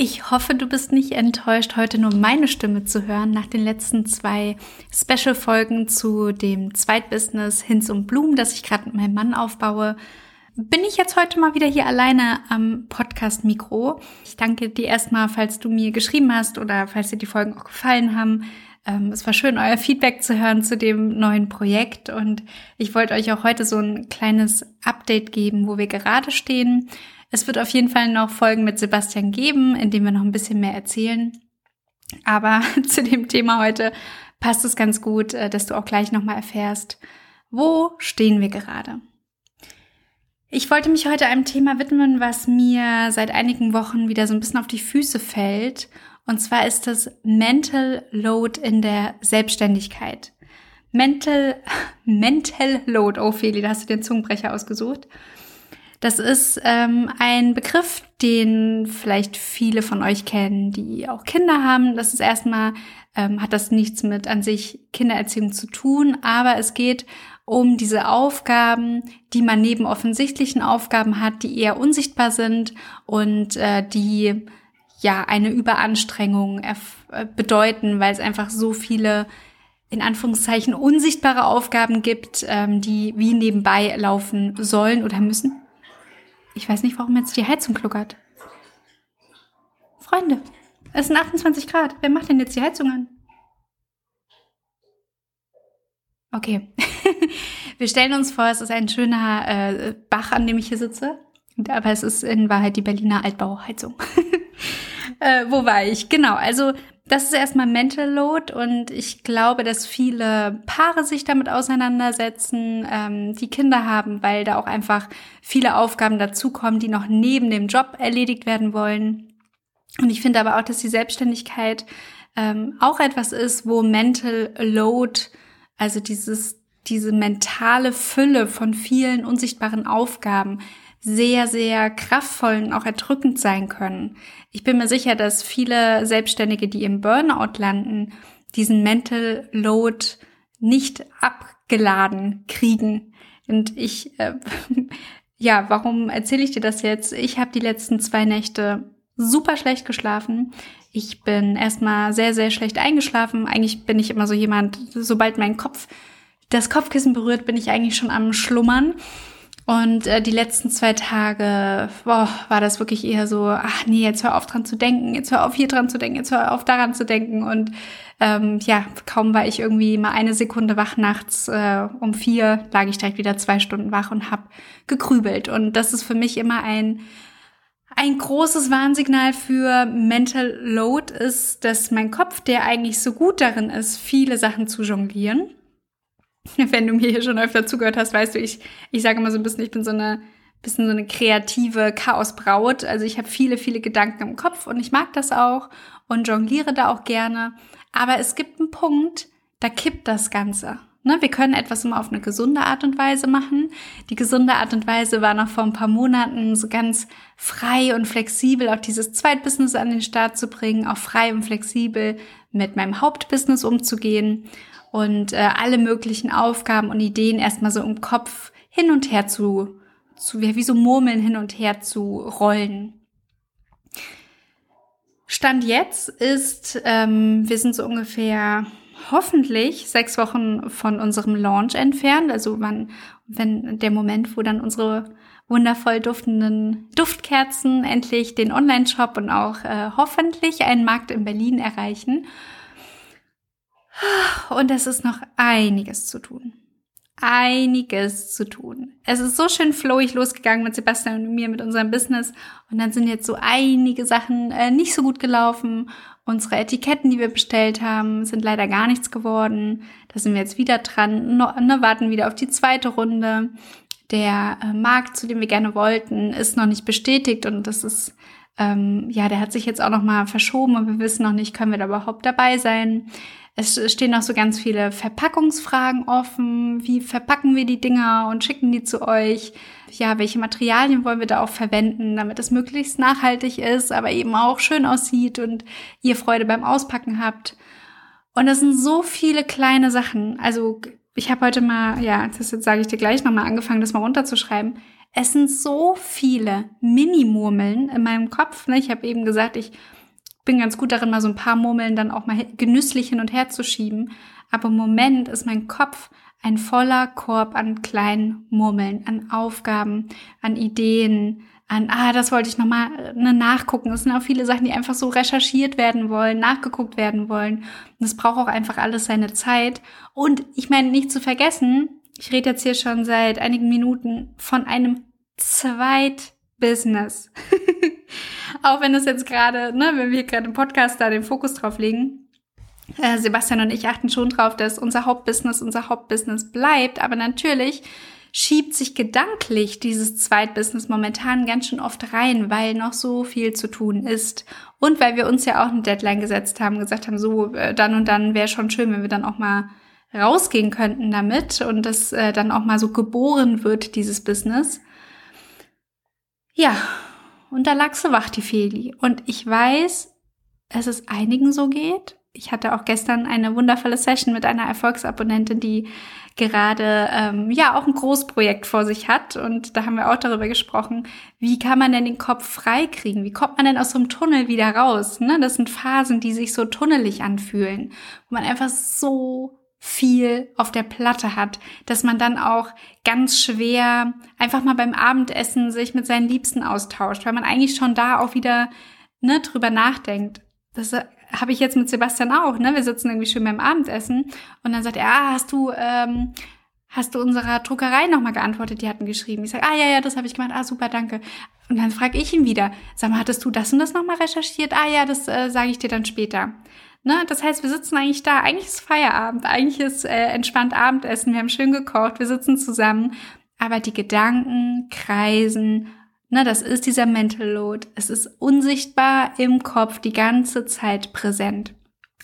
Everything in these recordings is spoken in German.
Ich hoffe, du bist nicht enttäuscht, heute nur meine Stimme zu hören nach den letzten zwei Special-Folgen zu dem Zweitbusiness Hinz und Blumen, das ich gerade mit meinem Mann aufbaue. Bin ich jetzt heute mal wieder hier alleine am Podcast-Mikro. Ich danke dir erstmal, falls du mir geschrieben hast oder falls dir die Folgen auch gefallen haben. Ähm, es war schön, euer Feedback zu hören zu dem neuen Projekt und ich wollte euch auch heute so ein kleines Update geben, wo wir gerade stehen es wird auf jeden Fall noch Folgen mit Sebastian geben, in denen wir noch ein bisschen mehr erzählen. Aber zu dem Thema heute passt es ganz gut, äh, dass du auch gleich nochmal erfährst, wo stehen wir gerade. Ich wollte mich heute einem Thema widmen, was mir seit einigen Wochen wieder so ein bisschen auf die Füße fällt. Und zwar ist das Mental Load in der Selbstständigkeit. Mental, Mental Load, Feli, da hast du den Zungenbrecher ausgesucht. Das ist ähm, ein Begriff, den vielleicht viele von euch kennen, die auch Kinder haben. Das ist erstmal, ähm, hat das nichts mit an sich Kindererziehung zu tun, aber es geht um diese Aufgaben, die man neben offensichtlichen Aufgaben hat, die eher unsichtbar sind und äh, die ja eine Überanstrengung äh, bedeuten, weil es einfach so viele in Anführungszeichen unsichtbare Aufgaben gibt, ähm, die wie nebenbei laufen sollen oder müssen. Ich weiß nicht, warum jetzt die Heizung kluckert. Freunde, es sind 28 Grad. Wer macht denn jetzt die Heizung an? Okay. Wir stellen uns vor, es ist ein schöner äh, Bach, an dem ich hier sitze. Aber es ist in Wahrheit die Berliner Altbauheizung. äh, wo war ich? Genau, also das ist erstmal Mental Load und ich glaube, dass viele Paare sich damit auseinandersetzen, ähm, die Kinder haben, weil da auch einfach viele Aufgaben dazukommen, die noch neben dem Job erledigt werden wollen. Und ich finde aber auch, dass die Selbstständigkeit ähm, auch etwas ist, wo Mental Load, also dieses, diese mentale Fülle von vielen unsichtbaren Aufgaben, sehr, sehr kraftvoll und auch erdrückend sein können. Ich bin mir sicher, dass viele Selbstständige, die im Burnout landen, diesen Mental Load nicht abgeladen kriegen. Und ich, äh, ja, warum erzähle ich dir das jetzt? Ich habe die letzten zwei Nächte super schlecht geschlafen. Ich bin erstmal sehr, sehr schlecht eingeschlafen. Eigentlich bin ich immer so jemand, sobald mein Kopf das Kopfkissen berührt, bin ich eigentlich schon am Schlummern. Und äh, die letzten zwei Tage boah, war das wirklich eher so, ach nee, jetzt hör auf dran zu denken, jetzt hör auf hier dran zu denken, jetzt hör auf daran zu denken. Und ähm, ja, kaum war ich irgendwie mal eine Sekunde wach nachts, äh, um vier lag ich direkt wieder zwei Stunden wach und hab gegrübelt. Und das ist für mich immer ein ein großes Warnsignal für Mental Load ist, dass mein Kopf, der eigentlich so gut darin ist, viele Sachen zu jonglieren, wenn du mir hier schon öfter zugehört hast, weißt du, ich, ich sage immer so ein bisschen, ich bin so eine bisschen so eine kreative Chaosbraut. Also ich habe viele, viele Gedanken im Kopf und ich mag das auch und jongliere da auch gerne. Aber es gibt einen Punkt, da kippt das Ganze. Ne, wir können etwas immer auf eine gesunde Art und Weise machen. Die gesunde Art und Weise war noch vor ein paar Monaten so ganz frei und flexibel, auch dieses Zweitbusiness an den Start zu bringen, auch frei und flexibel mit meinem Hauptbusiness umzugehen und äh, alle möglichen Aufgaben und Ideen erstmal so im Kopf hin und her zu, zu wie so Murmeln hin und her zu rollen. Stand jetzt ist, ähm, wir sind so ungefähr hoffentlich sechs Wochen von unserem Launch entfernt. Also wann, wenn der Moment, wo dann unsere wundervoll duftenden Duftkerzen endlich den Online-Shop und auch äh, hoffentlich einen Markt in Berlin erreichen. Und es ist noch einiges zu tun. Einiges zu tun. Es ist so schön flowig losgegangen mit Sebastian und mir mit unserem Business. Und dann sind jetzt so einige Sachen äh, nicht so gut gelaufen. Unsere Etiketten, die wir bestellt haben, sind leider gar nichts geworden. Da sind wir jetzt wieder dran. No, ne, warten wieder auf die zweite Runde. Der äh, Markt, zu dem wir gerne wollten, ist noch nicht bestätigt und das ist ähm, ja, der hat sich jetzt auch noch mal verschoben und wir wissen noch nicht, können wir da überhaupt dabei sein. Es stehen noch so ganz viele Verpackungsfragen offen. Wie verpacken wir die Dinger und schicken die zu euch? Ja, welche Materialien wollen wir da auch verwenden, damit es möglichst nachhaltig ist, aber eben auch schön aussieht und ihr Freude beim Auspacken habt. Und das sind so viele kleine Sachen. Also ich habe heute mal, ja, das jetzt sage ich dir gleich nochmal angefangen, das mal runterzuschreiben. es sind so viele Mini-Murmeln in meinem Kopf. Ne? Ich habe eben gesagt, ich bin ganz gut darin, mal so ein paar Murmeln dann auch mal genüsslich hin und her zu schieben. Aber im Moment ist mein Kopf ein voller Korb an kleinen Murmeln, an Aufgaben, an Ideen, an, ah, das wollte ich nochmal ne, nachgucken. Es sind auch viele Sachen, die einfach so recherchiert werden wollen, nachgeguckt werden wollen. Und es braucht auch einfach alles seine Zeit. Und ich meine, nicht zu vergessen, ich rede jetzt hier schon seit einigen Minuten von einem Zweitbusiness. auch wenn es jetzt gerade, ne, wenn wir gerade im Podcast da den Fokus drauf legen, äh, Sebastian und ich achten schon drauf, dass unser Hauptbusiness unser Hauptbusiness bleibt. Aber natürlich schiebt sich gedanklich dieses Zweitbusiness momentan ganz schön oft rein, weil noch so viel zu tun ist. Und weil wir uns ja auch eine Deadline gesetzt haben, gesagt haben, so äh, dann und dann wäre schon schön, wenn wir dann auch mal rausgehen könnten damit und das äh, dann auch mal so geboren wird, dieses Business. Ja, und da lag so wach, die Feli. Und ich weiß, dass es einigen so geht. Ich hatte auch gestern eine wundervolle Session mit einer Erfolgsabonnentin, die gerade ähm, ja auch ein Großprojekt vor sich hat. Und da haben wir auch darüber gesprochen, wie kann man denn den Kopf frei kriegen? Wie kommt man denn aus so einem Tunnel wieder raus? Ne? Das sind Phasen, die sich so tunnelig anfühlen, wo man einfach so viel auf der Platte hat, dass man dann auch ganz schwer einfach mal beim Abendessen sich mit seinen Liebsten austauscht, weil man eigentlich schon da auch wieder ne, drüber nachdenkt. Das habe ich jetzt mit Sebastian auch, ne? Wir sitzen irgendwie schön beim Abendessen und dann sagt er, ah, hast du, ähm, hast du unserer Druckerei nochmal geantwortet? Die hatten geschrieben. Ich sage, ah ja, ja, das habe ich gemacht. Ah, super, danke. Und dann frage ich ihn wieder, sag mal, hattest du das und das nochmal recherchiert? Ah ja, das äh, sage ich dir dann später. Ne? Das heißt, wir sitzen eigentlich da. Eigentlich ist Feierabend, eigentlich ist äh, entspannt Abendessen. Wir haben schön gekocht, wir sitzen zusammen. Aber die Gedanken kreisen Ne, das ist dieser Mental Load. Es ist unsichtbar im Kopf die ganze Zeit präsent.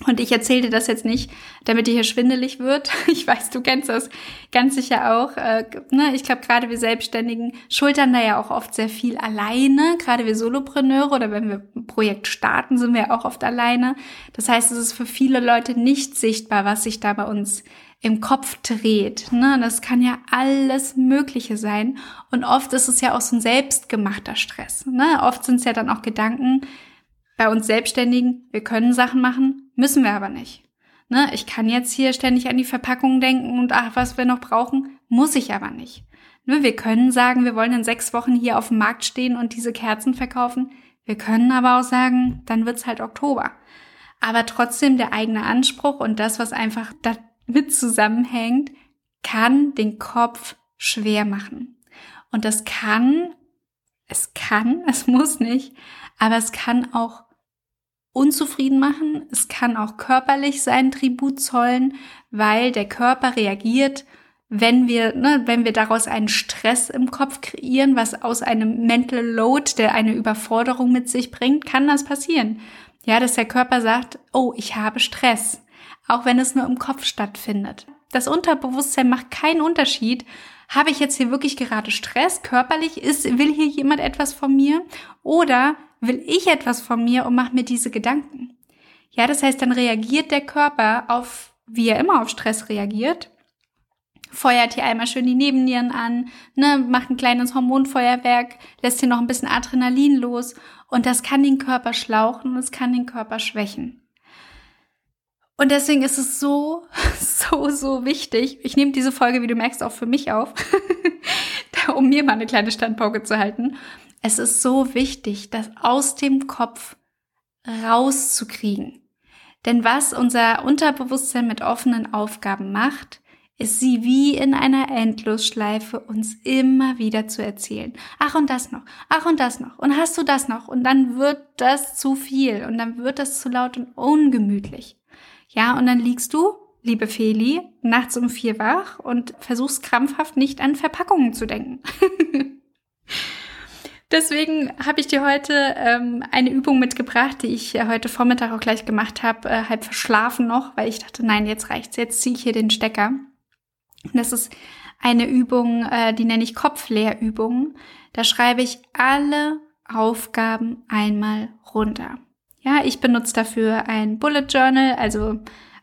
Und ich erzähle dir das jetzt nicht, damit dir hier schwindelig wird. Ich weiß, du kennst das ganz sicher auch. Äh, ne? Ich glaube, gerade wir Selbstständigen schultern da ja auch oft sehr viel alleine. Gerade wir Solopreneure oder wenn wir ein Projekt starten, sind wir auch oft alleine. Das heißt, es ist für viele Leute nicht sichtbar, was sich da bei uns im Kopf dreht. Ne? Das kann ja alles Mögliche sein. Und oft ist es ja auch so ein selbstgemachter Stress. Ne? Oft sind es ja dann auch Gedanken bei uns Selbstständigen, wir können Sachen machen, müssen wir aber nicht. Ne? Ich kann jetzt hier ständig an die Verpackung denken und ach, was wir noch brauchen, muss ich aber nicht. Ne? Wir können sagen, wir wollen in sechs Wochen hier auf dem Markt stehen und diese Kerzen verkaufen. Wir können aber auch sagen, dann wird's halt Oktober. Aber trotzdem der eigene Anspruch und das, was einfach da mit zusammenhängt, kann den Kopf schwer machen. Und das kann, es kann, es muss nicht, aber es kann auch unzufrieden machen. Es kann auch körperlich seinen Tribut zollen, weil der Körper reagiert, wenn wir, ne, wenn wir daraus einen Stress im Kopf kreieren, was aus einem Mental Load, der eine Überforderung mit sich bringt, kann das passieren. Ja, dass der Körper sagt, oh, ich habe Stress auch wenn es nur im Kopf stattfindet. Das Unterbewusstsein macht keinen Unterschied. Habe ich jetzt hier wirklich gerade Stress körperlich? Ist, will hier jemand etwas von mir? Oder will ich etwas von mir und mache mir diese Gedanken? Ja, das heißt, dann reagiert der Körper auf, wie er immer auf Stress reagiert, feuert hier einmal schön die Nebennieren an, ne, macht ein kleines Hormonfeuerwerk, lässt hier noch ein bisschen Adrenalin los und das kann den Körper schlauchen und es kann den Körper schwächen. Und deswegen ist es so, so, so wichtig. Ich nehme diese Folge, wie du merkst, auch für mich auf, um mir mal eine kleine Standpauke zu halten. Es ist so wichtig, das aus dem Kopf rauszukriegen. Denn was unser Unterbewusstsein mit offenen Aufgaben macht, ist sie wie in einer Endlosschleife uns immer wieder zu erzählen. Ach und das noch, ach und das noch, und hast du das noch? Und dann wird das zu viel und dann wird das zu laut und ungemütlich. Ja, und dann liegst du, liebe Feli, nachts um vier wach und versuchst krampfhaft nicht an Verpackungen zu denken. Deswegen habe ich dir heute ähm, eine Übung mitgebracht, die ich äh, heute Vormittag auch gleich gemacht habe, äh, halb verschlafen noch, weil ich dachte, nein, jetzt reicht's, jetzt ziehe ich hier den Stecker. Und das ist eine Übung, äh, die nenne ich Kopfleerübung. Da schreibe ich alle Aufgaben einmal runter. Ja, ich benutze dafür ein Bullet Journal, also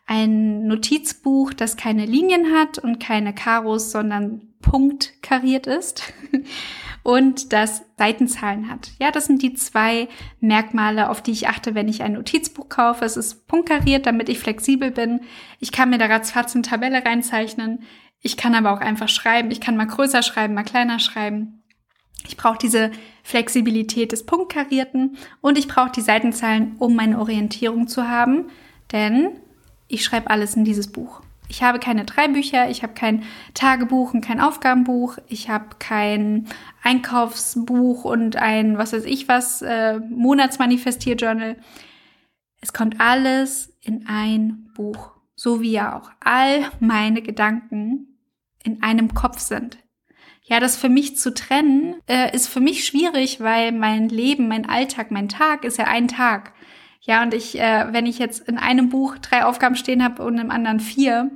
ein Notizbuch, das keine Linien hat und keine Karos, sondern punktkariert ist. und das Seitenzahlen hat. Ja, das sind die zwei Merkmale, auf die ich achte, wenn ich ein Notizbuch kaufe. Es ist punktkariert, damit ich flexibel bin. Ich kann mir da ratzfatz eine Tabelle reinzeichnen. Ich kann aber auch einfach schreiben. Ich kann mal größer schreiben, mal kleiner schreiben. Ich brauche diese Flexibilität des Punktkarierten und ich brauche die Seitenzahlen, um meine Orientierung zu haben, denn ich schreibe alles in dieses Buch. Ich habe keine drei Bücher, ich habe kein Tagebuch und kein Aufgabenbuch, ich habe kein Einkaufsbuch und ein, was weiß ich was, äh, Monatsmanifestier-Journal. Es kommt alles in ein Buch, so wie ja auch all meine Gedanken in einem Kopf sind. Ja, das für mich zu trennen, äh, ist für mich schwierig, weil mein Leben, mein Alltag, mein Tag ist ja ein Tag. Ja, und ich, äh, wenn ich jetzt in einem Buch drei Aufgaben stehen habe und im anderen vier,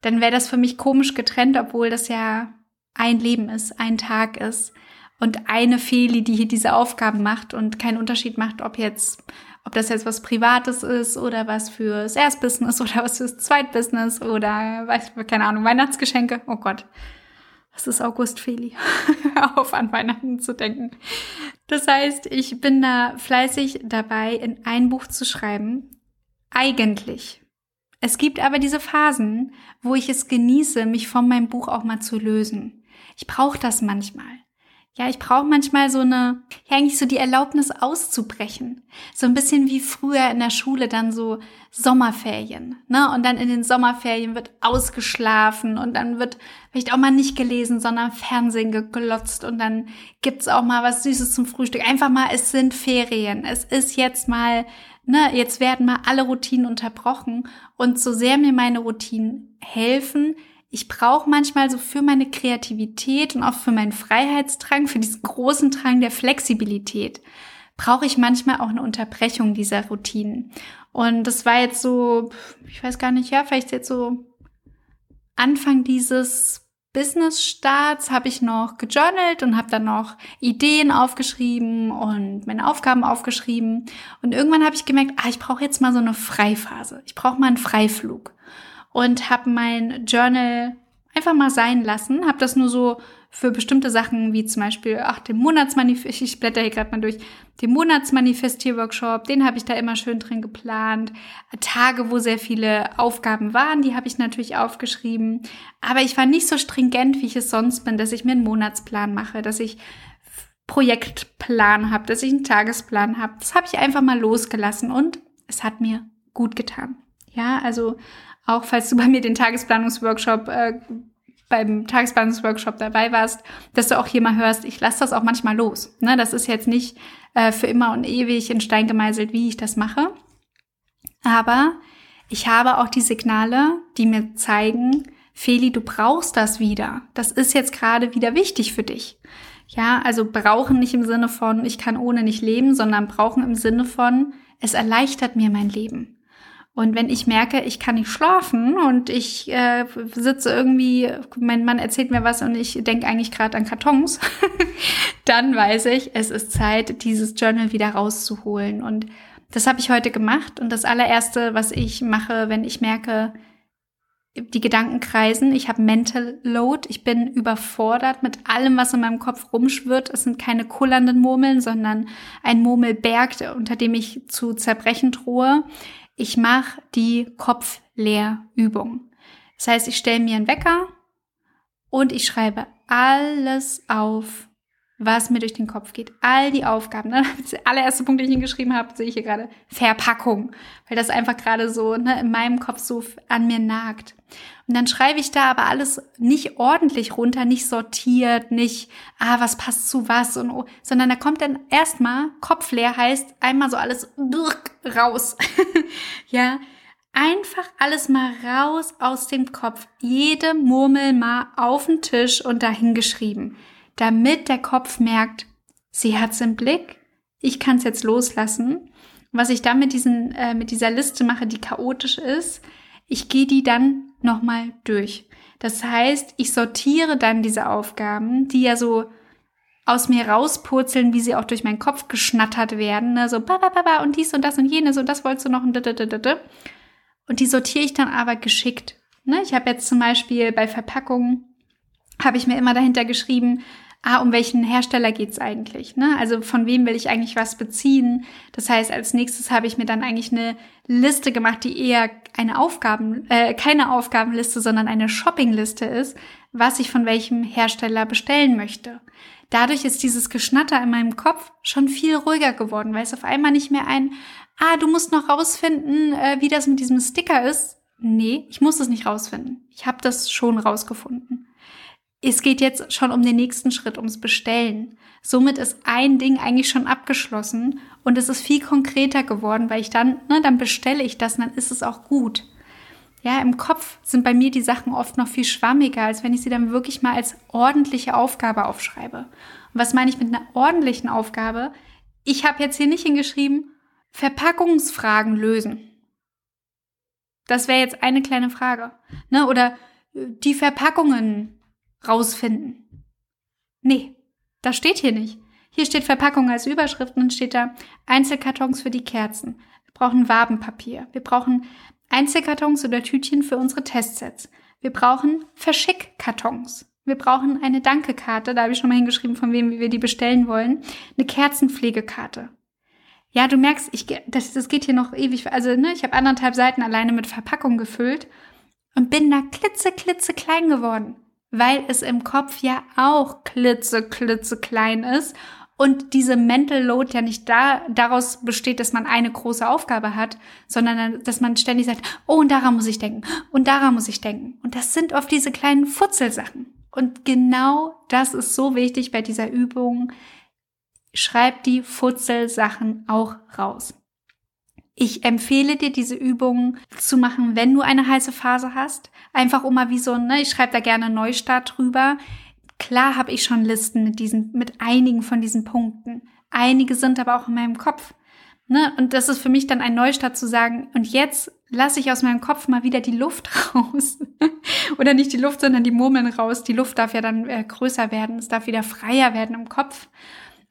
dann wäre das für mich komisch getrennt, obwohl das ja ein Leben ist, ein Tag ist und eine Feli, die hier diese Aufgaben macht und keinen Unterschied macht, ob jetzt, ob das jetzt was Privates ist oder was fürs Erstbusiness oder was fürs Zweitbusiness oder weiß keine Ahnung Weihnachtsgeschenke. Oh Gott, es ist August Feli, auf an Weihnachten zu denken. Das heißt, ich bin da fleißig dabei, in ein Buch zu schreiben. Eigentlich. Es gibt aber diese Phasen, wo ich es genieße, mich von meinem Buch auch mal zu lösen. Ich brauche das manchmal. Ja, ich brauche manchmal so eine, ja eigentlich so die Erlaubnis auszubrechen. So ein bisschen wie früher in der Schule dann so Sommerferien. Ne? Und dann in den Sommerferien wird ausgeschlafen und dann wird vielleicht auch mal nicht gelesen, sondern Fernsehen geglotzt und dann gibt's auch mal was Süßes zum Frühstück. Einfach mal, es sind Ferien. Es ist jetzt mal, ne, jetzt werden mal alle Routinen unterbrochen. Und so sehr mir meine Routinen helfen, ich brauche manchmal so für meine Kreativität und auch für meinen Freiheitsdrang, für diesen großen Drang der Flexibilität, brauche ich manchmal auch eine Unterbrechung dieser Routinen. Und das war jetzt so, ich weiß gar nicht, ja, vielleicht jetzt so Anfang dieses Business-Starts habe ich noch gejournalt und habe dann noch Ideen aufgeschrieben und meine Aufgaben aufgeschrieben. Und irgendwann habe ich gemerkt, ah, ich brauche jetzt mal so eine Freifase. Ich brauche mal einen Freiflug und habe mein Journal einfach mal sein lassen, habe das nur so für bestimmte Sachen wie zum Beispiel, ach, den Monatsmanifest, ich blätter hier gerade mal durch, den Monatsmanifestier-Workshop, den habe ich da immer schön drin geplant. Tage, wo sehr viele Aufgaben waren, die habe ich natürlich aufgeschrieben. Aber ich war nicht so stringent, wie ich es sonst bin, dass ich mir einen Monatsplan mache, dass ich Projektplan habe, dass ich einen Tagesplan habe. Das habe ich einfach mal losgelassen und es hat mir gut getan. Ja, also auch falls du bei mir den Tagesplanungsworkshop äh, beim Tagesplanungsworkshop dabei warst, dass du auch hier mal hörst, ich lasse das auch manchmal los. Ne, das ist jetzt nicht äh, für immer und ewig in Stein gemeißelt, wie ich das mache. Aber ich habe auch die Signale, die mir zeigen, Feli, du brauchst das wieder. Das ist jetzt gerade wieder wichtig für dich. Ja, also brauchen nicht im Sinne von, ich kann ohne nicht leben, sondern brauchen im Sinne von, es erleichtert mir mein Leben. Und wenn ich merke, ich kann nicht schlafen und ich äh, sitze irgendwie, mein Mann erzählt mir was und ich denke eigentlich gerade an Kartons, dann weiß ich, es ist Zeit, dieses Journal wieder rauszuholen. Und das habe ich heute gemacht. Und das allererste, was ich mache, wenn ich merke, die Gedanken kreisen, ich habe Mental Load, ich bin überfordert mit allem, was in meinem Kopf rumschwirrt. Es sind keine kullernden Murmeln, sondern ein Murmelberg, unter dem ich zu zerbrechen drohe ich mache die Kopfleerübung. Das heißt, ich stelle mir einen Wecker und ich schreibe alles auf, was mir durch den Kopf geht. All die Aufgaben. Ne? Der allererste Punkt, den ich hingeschrieben habe, sehe ich hier gerade Verpackung, weil das einfach gerade so ne, in meinem Kopf so an mir nagt. Und dann schreibe ich da aber alles nicht ordentlich runter, nicht sortiert, nicht, ah, was passt zu was und oh, sondern da kommt dann erstmal kopfleer heißt einmal so alles raus. ja, einfach alles mal raus aus dem Kopf. Jede Murmel mal auf den Tisch und dahin geschrieben damit der Kopf merkt, sie hat's im Blick, ich kann es jetzt loslassen. Was ich dann mit, diesen, äh, mit dieser Liste mache, die chaotisch ist, ich gehe die dann nochmal durch. Das heißt, ich sortiere dann diese Aufgaben, die ja so aus mir rauspurzeln, wie sie auch durch meinen Kopf geschnattert werden. Ne? So, ba, ba, ba, und dies und das und jenes und das wolltest du noch und Und die sortiere ich dann aber geschickt. Ne? Ich habe jetzt zum Beispiel bei Verpackungen habe ich mir immer dahinter geschrieben, ah, um welchen Hersteller geht's eigentlich? Ne? Also von wem will ich eigentlich was beziehen? Das heißt, als nächstes habe ich mir dann eigentlich eine Liste gemacht, die eher eine Aufgaben, äh, keine Aufgabenliste, sondern eine Shoppingliste ist, was ich von welchem Hersteller bestellen möchte. Dadurch ist dieses Geschnatter in meinem Kopf schon viel ruhiger geworden, weil es auf einmal nicht mehr ein, ah, du musst noch rausfinden, äh, wie das mit diesem Sticker ist. Nee, ich muss es nicht rausfinden. Ich habe das schon rausgefunden es geht jetzt schon um den nächsten Schritt, ums Bestellen. Somit ist ein Ding eigentlich schon abgeschlossen und es ist viel konkreter geworden, weil ich dann, ne, dann bestelle ich das und dann ist es auch gut. Ja, im Kopf sind bei mir die Sachen oft noch viel schwammiger, als wenn ich sie dann wirklich mal als ordentliche Aufgabe aufschreibe. Und was meine ich mit einer ordentlichen Aufgabe? Ich habe jetzt hier nicht hingeschrieben, Verpackungsfragen lösen. Das wäre jetzt eine kleine Frage. Ne? Oder äh, die Verpackungen rausfinden. Nee, das steht hier nicht. Hier steht Verpackung als Überschrift und steht da Einzelkartons für die Kerzen. Wir brauchen Wabenpapier. Wir brauchen Einzelkartons oder Tütchen für unsere Testsets. Wir brauchen Verschickkartons. Wir brauchen eine Dankekarte, da habe ich schon mal hingeschrieben, von wem wir die bestellen wollen. Eine Kerzenpflegekarte. Ja, du merkst, ich, das, das geht hier noch ewig. Also, ne, ich habe anderthalb Seiten alleine mit Verpackung gefüllt und bin da klitze, klitze klein geworden weil es im Kopf ja auch klitze, klitze klein ist und diese Mental Load ja nicht da, daraus besteht, dass man eine große Aufgabe hat, sondern dass man ständig sagt, oh, und daran muss ich denken, und daran muss ich denken. Und das sind oft diese kleinen Futzelsachen. Und genau das ist so wichtig bei dieser Übung. Schreib die Futzelsachen auch raus. Ich empfehle dir, diese Übungen zu machen, wenn du eine heiße Phase hast. Einfach um mal wie so, ne, ich schreibe da gerne Neustart drüber. Klar habe ich schon Listen mit diesen, mit einigen von diesen Punkten. Einige sind aber auch in meinem Kopf. Ne? Und das ist für mich dann ein Neustart zu sagen, und jetzt lasse ich aus meinem Kopf mal wieder die Luft raus. Oder nicht die Luft, sondern die Murmeln raus. Die Luft darf ja dann äh, größer werden. Es darf wieder freier werden im Kopf.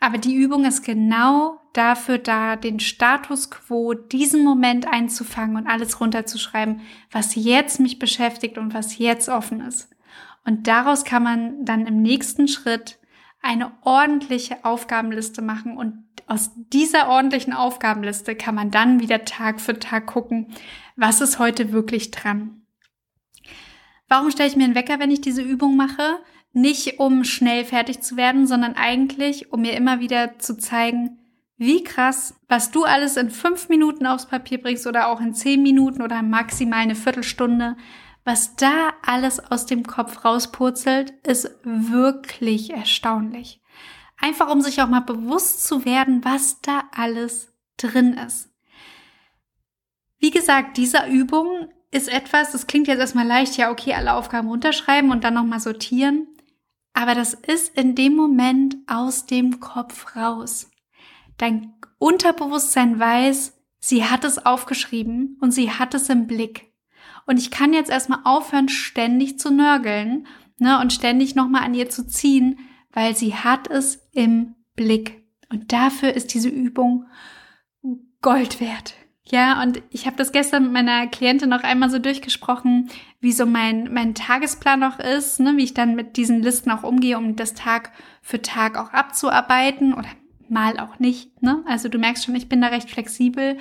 Aber die Übung ist genau dafür da, den Status quo, diesen Moment einzufangen und alles runterzuschreiben, was jetzt mich beschäftigt und was jetzt offen ist. Und daraus kann man dann im nächsten Schritt eine ordentliche Aufgabenliste machen und aus dieser ordentlichen Aufgabenliste kann man dann wieder Tag für Tag gucken, was ist heute wirklich dran. Warum stelle ich mir einen Wecker, wenn ich diese Übung mache? Nicht um schnell fertig zu werden, sondern eigentlich, um mir immer wieder zu zeigen, wie krass, was du alles in fünf Minuten aufs Papier bringst oder auch in zehn Minuten oder maximal eine Viertelstunde, was da alles aus dem Kopf rauspurzelt, ist wirklich erstaunlich. Einfach um sich auch mal bewusst zu werden, was da alles drin ist. Wie gesagt, diese Übung ist etwas, das klingt jetzt erstmal leicht, ja, okay, alle Aufgaben runterschreiben und dann nochmal sortieren. Aber das ist in dem Moment aus dem Kopf raus. Dein Unterbewusstsein weiß, sie hat es aufgeschrieben und sie hat es im Blick. Und ich kann jetzt erstmal aufhören, ständig zu nörgeln ne, und ständig nochmal an ihr zu ziehen, weil sie hat es im Blick. Und dafür ist diese Übung Gold wert. Ja, und ich habe das gestern mit meiner Klientin noch einmal so durchgesprochen, wie so mein, mein Tagesplan noch ist, ne, wie ich dann mit diesen Listen auch umgehe, um das Tag für Tag auch abzuarbeiten oder mal auch nicht. Ne? Also du merkst schon, ich bin da recht flexibel,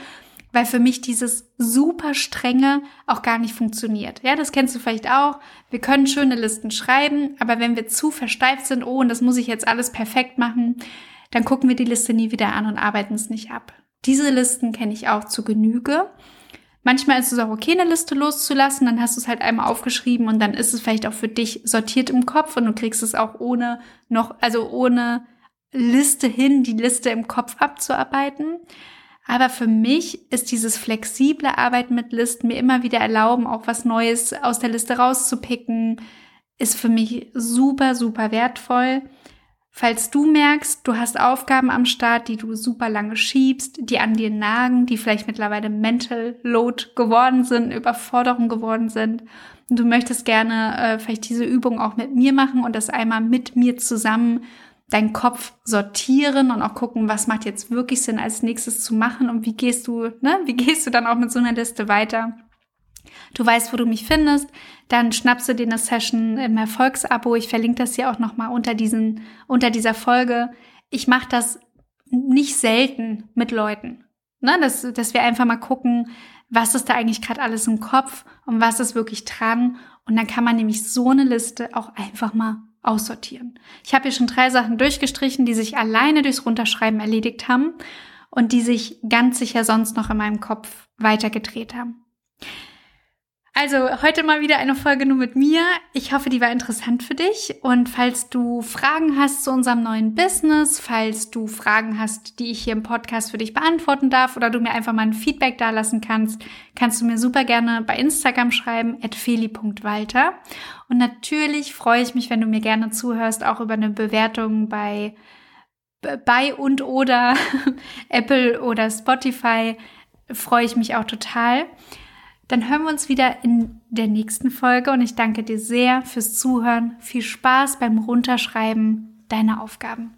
weil für mich dieses super strenge auch gar nicht funktioniert. Ja, das kennst du vielleicht auch. Wir können schöne Listen schreiben, aber wenn wir zu versteift sind, oh, und das muss ich jetzt alles perfekt machen, dann gucken wir die Liste nie wieder an und arbeiten es nicht ab. Diese Listen kenne ich auch zu Genüge. Manchmal ist es auch okay, eine Liste loszulassen, dann hast du es halt einmal aufgeschrieben und dann ist es vielleicht auch für dich sortiert im Kopf und du kriegst es auch ohne noch, also ohne Liste hin, die Liste im Kopf abzuarbeiten. Aber für mich ist dieses flexible Arbeiten mit Listen mir immer wieder erlauben, auch was Neues aus der Liste rauszupicken, ist für mich super, super wertvoll. Falls du merkst, du hast Aufgaben am Start, die du super lange schiebst, die an dir nagen, die vielleicht mittlerweile Mental Load geworden sind, Überforderung geworden sind, und du möchtest gerne äh, vielleicht diese Übung auch mit mir machen und das einmal mit mir zusammen deinen Kopf sortieren und auch gucken, was macht jetzt wirklich Sinn als nächstes zu machen und wie gehst du, ne, wie gehst du dann auch mit so einer Liste weiter? Du weißt, wo du mich findest, dann schnappst du dir eine Session im Erfolgsabo. Ich verlinke das hier auch nochmal unter, diesen, unter dieser Folge. Ich mache das nicht selten mit Leuten. Ne? Dass, dass wir einfach mal gucken, was ist da eigentlich gerade alles im Kopf und was ist wirklich dran. Und dann kann man nämlich so eine Liste auch einfach mal aussortieren. Ich habe hier schon drei Sachen durchgestrichen, die sich alleine durchs Runterschreiben erledigt haben und die sich ganz sicher sonst noch in meinem Kopf weitergedreht haben. Also heute mal wieder eine Folge nur mit mir. Ich hoffe, die war interessant für dich. Und falls du Fragen hast zu unserem neuen Business, falls du Fragen hast, die ich hier im Podcast für dich beantworten darf oder du mir einfach mal ein Feedback dalassen kannst, kannst du mir super gerne bei Instagram schreiben, at feli.walter. Und natürlich freue ich mich, wenn du mir gerne zuhörst, auch über eine Bewertung bei, bei und oder Apple oder Spotify. Freue ich mich auch total. Dann hören wir uns wieder in der nächsten Folge und ich danke dir sehr fürs Zuhören. Viel Spaß beim Runterschreiben deiner Aufgaben.